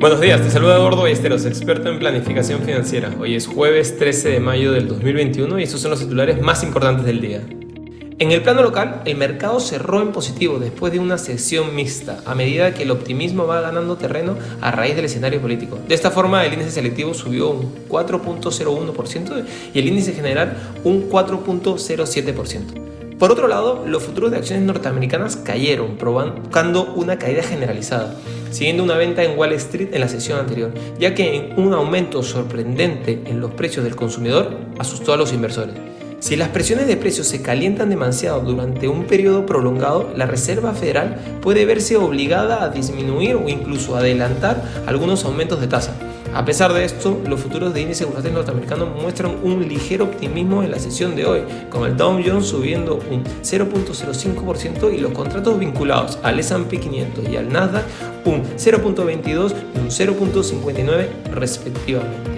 Buenos días, te saluda Eduardo Ballesteros, experto en planificación financiera. Hoy es jueves 13 de mayo del 2021 y estos son los titulares más importantes del día. En el plano local, el mercado cerró en positivo después de una sesión mixta, a medida que el optimismo va ganando terreno a raíz del escenario político. De esta forma, el índice selectivo subió un 4.01% y el índice general un 4.07%. Por otro lado, los futuros de acciones norteamericanas cayeron, provocando una caída generalizada, siguiendo una venta en Wall Street en la sesión anterior, ya que un aumento sorprendente en los precios del consumidor asustó a los inversores. Si las presiones de precios se calientan demasiado durante un periodo prolongado, la Reserva Federal puede verse obligada a disminuir o incluso adelantar algunos aumentos de tasa. A pesar de esto, los futuros de índice bursátil norteamericano muestran un ligero optimismo en la sesión de hoy, con el Dow Jones subiendo un 0.05% y los contratos vinculados al S&P 500 y al Nasdaq un 0.22 y un 0.59 respectivamente.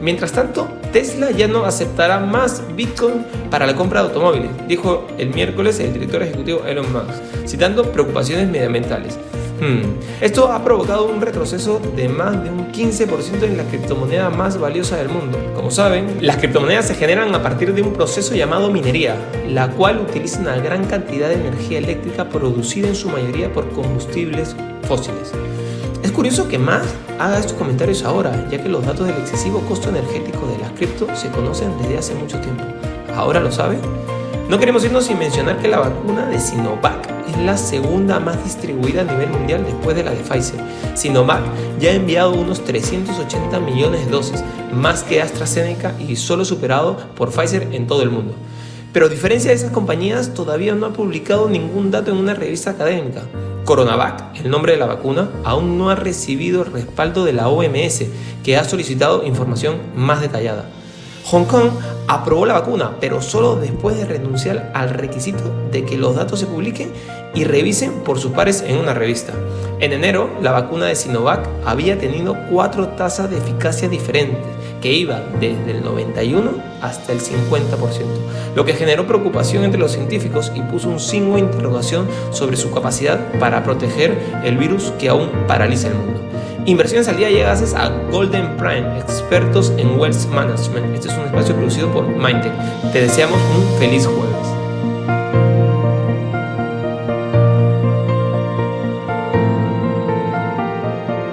Mientras tanto, Tesla ya no aceptará más Bitcoin para la compra de automóviles, dijo el miércoles el director ejecutivo Elon Musk, citando preocupaciones medioambientales. Hmm. Esto ha provocado un retroceso de más de un 15% en la criptomoneda más valiosa del mundo. Como saben, las criptomonedas se generan a partir de un proceso llamado minería, la cual utiliza una gran cantidad de energía eléctrica producida en su mayoría por combustibles fósiles. Es curioso que más haga estos comentarios ahora, ya que los datos del excesivo costo energético de las cripto se conocen desde hace mucho tiempo. ¿Ahora lo sabe? No queremos irnos sin mencionar que la vacuna de Sinovac es la segunda más distribuida a nivel mundial después de la de Pfizer. Sinovac ya ha enviado unos 380 millones de dosis, más que AstraZeneca y solo superado por Pfizer en todo el mundo. Pero a diferencia de esas compañías, todavía no ha publicado ningún dato en una revista académica. Coronavac, el nombre de la vacuna, aún no ha recibido el respaldo de la OMS, que ha solicitado información más detallada. Hong Kong aprobó la vacuna, pero solo después de renunciar al requisito de que los datos se publiquen y revisen por sus pares en una revista. En enero, la vacuna de Sinovac había tenido cuatro tasas de eficacia diferentes, que iban desde el 91 hasta el 50%, lo que generó preocupación entre los científicos y puso un signo de interrogación sobre su capacidad para proteger el virus que aún paraliza el mundo. Inversiones al día llega gracias a Golden Prime, expertos en Wealth Management. Este es un espacio producido por Mindtech. Te deseamos un feliz jueves.